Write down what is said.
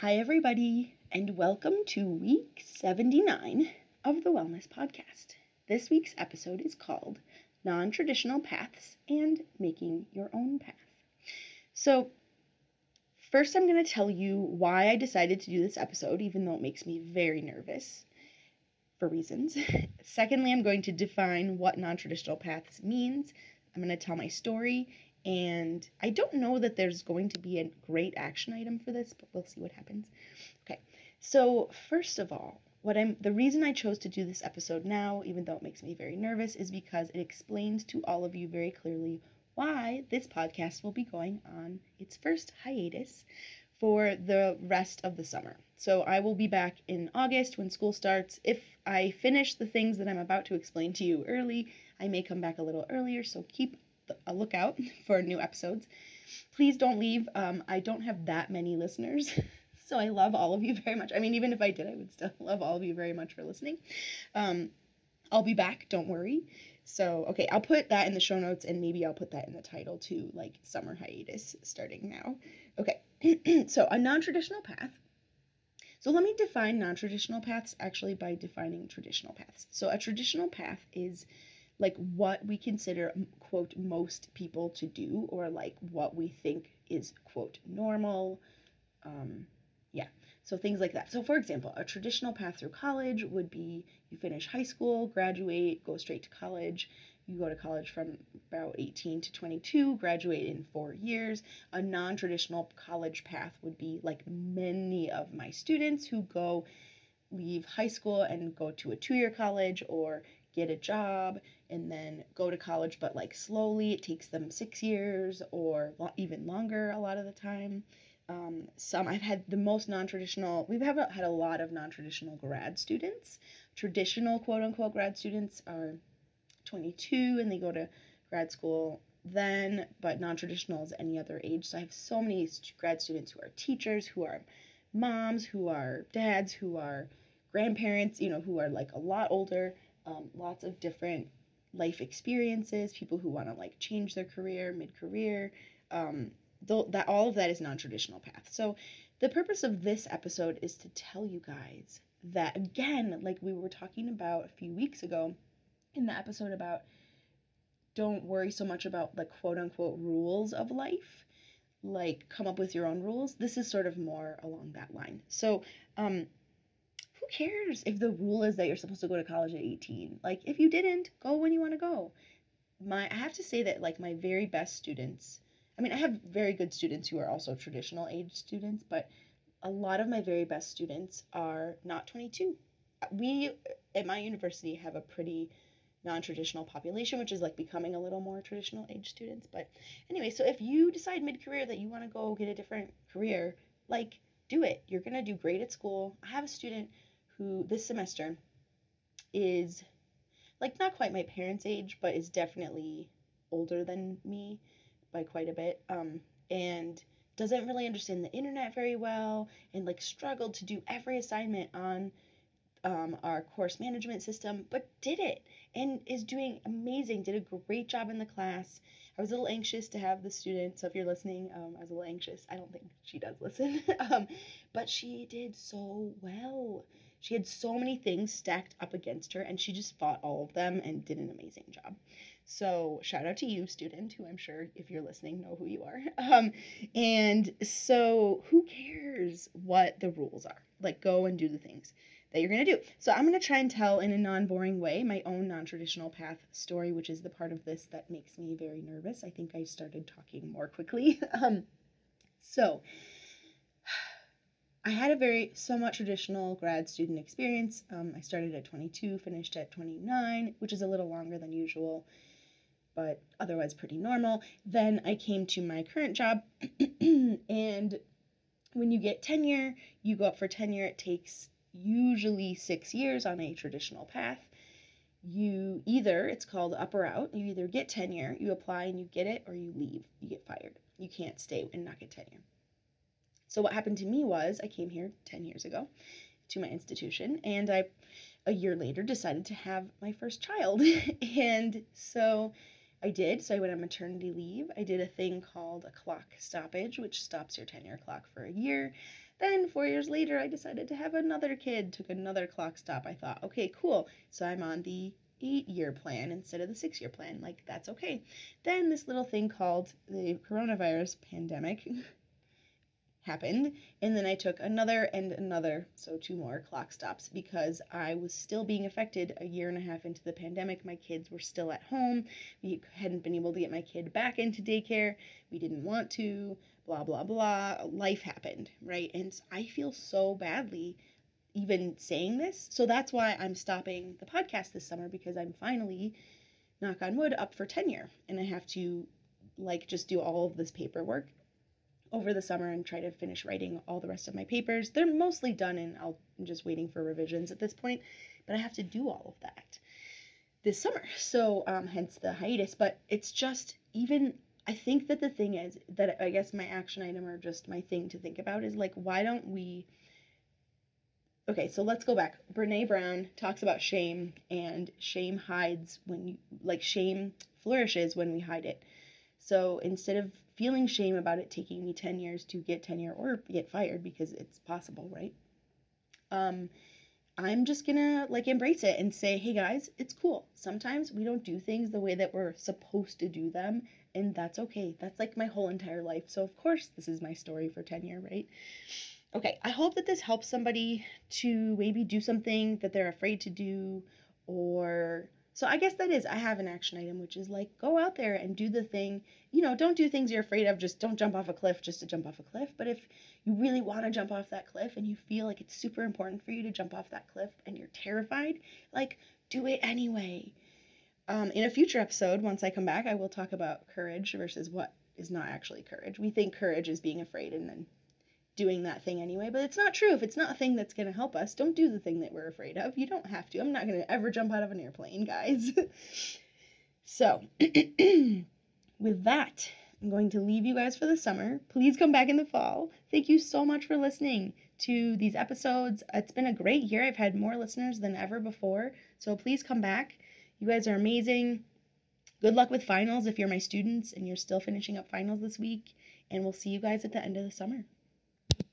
Hi, everybody, and welcome to week 79 of the Wellness Podcast. This week's episode is called Non Traditional Paths and Making Your Own Path. So, first, I'm going to tell you why I decided to do this episode, even though it makes me very nervous for reasons. Secondly, I'm going to define what non traditional paths means. I'm going to tell my story and I don't know that there's going to be a great action item for this, but we'll see what happens. Okay, so first of all, what I'm the reason I chose to do this episode now, even though it makes me very nervous, is because it explains to all of you very clearly why this podcast will be going on its first hiatus for the rest of the summer. So I will be back in August when school starts. If I finish the things that I'm about to explain to you early, I may come back a little earlier, so keep a lookout for new episodes. Please don't leave. Um, I don't have that many listeners. So I love all of you very much. I mean, even if I did, I would still love all of you very much for listening. Um, I'll be back, don't worry. So, okay, I'll put that in the show notes and maybe I'll put that in the title too, like summer hiatus starting now. Okay, so a non traditional path. So, let me define non traditional paths actually by defining traditional paths. So, a traditional path is like what we consider quote most people to do or like what we think is quote normal um, yeah so things like that. So for example a traditional path through college would be you finish high school graduate go straight to college. You go to college from about 18 to 22 graduate in four years. A non-traditional college path would be like many of my students who go leave high school and go to a two-year college or get a job and then go to college, but like slowly. It takes them six years or lo- even longer a lot of the time. Um, some I've had the most non-traditional. We've had a lot of non-traditional grad students. Traditional quote unquote grad students are 22 and they go to grad school then, but non-traditional is any other age. So I have so many grad students who are teachers, who are moms, who are dads, who are grandparents, you know, who are like a lot older. Um, lots of different life experiences, people who want to like change their career mid-career. Um, th- that all of that is non-traditional path. So the purpose of this episode is to tell you guys that again, like we were talking about a few weeks ago in the episode about don't worry so much about the quote unquote rules of life like come up with your own rules this is sort of more along that line so um who cares if the rule is that you're supposed to go to college at 18? Like, if you didn't, go when you want to go. My, I have to say that, like, my very best students, I mean, I have very good students who are also traditional age students, but a lot of my very best students are not 22. Uh, we uh, at my university have a pretty non-traditional population which is like becoming a little more traditional age students but anyway so if you decide mid-career that you want to go get a different career like do it you're going to do great at school i have a student who this semester is like not quite my parents' age, but is definitely older than me by quite a bit. Um, and doesn't really understand the internet very well and like struggled to do every assignment on um, our course management system, but did it and is doing amazing. Did a great job in the class. I was a little anxious to have the student, so if you're listening, um, I was a little anxious. I don't think she does listen, um, but she did so well. She had so many things stacked up against her, and she just fought all of them and did an amazing job. So shout out to you, student, who I'm sure if you're listening know who you are. Um, and so who cares what the rules are? Like go and do the things that you're gonna do. So I'm gonna try and tell in a non-boring way my own non-traditional path story, which is the part of this that makes me very nervous. I think I started talking more quickly. um, so I had a very somewhat traditional grad student experience. Um, I started at 22, finished at 29, which is a little longer than usual, but otherwise pretty normal. Then I came to my current job, and when you get tenure, you go up for tenure. It takes usually six years on a traditional path. You either, it's called up or out, you either get tenure, you apply and you get it, or you leave, you get fired. You can't stay and not get tenure. So what happened to me was I came here 10 years ago to my institution and I a year later decided to have my first child. and so I did. So I went on maternity leave. I did a thing called a clock stoppage, which stops your tenure clock for a year. Then, four years later, I decided to have another kid, took another clock stop. I thought, okay, cool. So I'm on the eight year plan instead of the six year plan. Like, that's okay. Then, this little thing called the coronavirus pandemic happened. And then i took another and another so two more clock stops because i was still being affected a year and a half into the pandemic. My kids were still at home. We hadn't been able to get my kid back into daycare. We didn't want to blah blah blah. Life happened right? And i feel so badly even saying this. So that's why i'm stopping the podcast this summer because i'm finally knock on wood up for tenure. And i have to like just do all of this paperwork over the summer and try to finish writing all the rest of my papers. They're mostly done and I'll, I'm just waiting for revisions at this point, but I have to do all of that this summer. So, um, hence the hiatus. But it's just even, I think that the thing is that I guess my action item or just my thing to think about is like, why don't we? Okay, so let's go back. Brene Brown talks about shame, and shame hides when you, like, shame flourishes when we hide it. So instead of feeling shame about it taking me 10 years to get tenure or get fired because it's possible, right? Um, I'm just gonna like embrace it and say, hey guys, it's cool. Sometimes we don't do things the way that we're supposed to do them, and that's okay. That's like my whole entire life. So, of course, this is my story for tenure, right? Okay, I hope that this helps somebody to maybe do something that they're afraid to do or so I guess that is, I have an action item, which is like go out there and do the thing. You know, don't do things you're afraid of. Just don't jump off a cliff just to jump off a cliff. But if you really want to jump off that cliff and you feel like it's super important for you to jump off that cliff and you're terrified, like do it anyway. Um, in a future episode, once I come back, I will talk about courage versus what is not actually courage. We think courage is being afraid and then doing that thing anyway, but it's not true. If it's not a thing that's going to help us, don't do the thing that we're afraid of. You don't have to. I'm not going to ever jump out of an airplane, guys. so, with that, I'm going to leave you guys for the summer. Please come back in the fall. Thank you so much for listening to these episodes. It's been a great year. I've had more listeners than ever before. So, please come back. You guys are amazing. Good luck with finals if you're my students and you're still finishing up finals this week. And we'll see you guys at the end of the summer.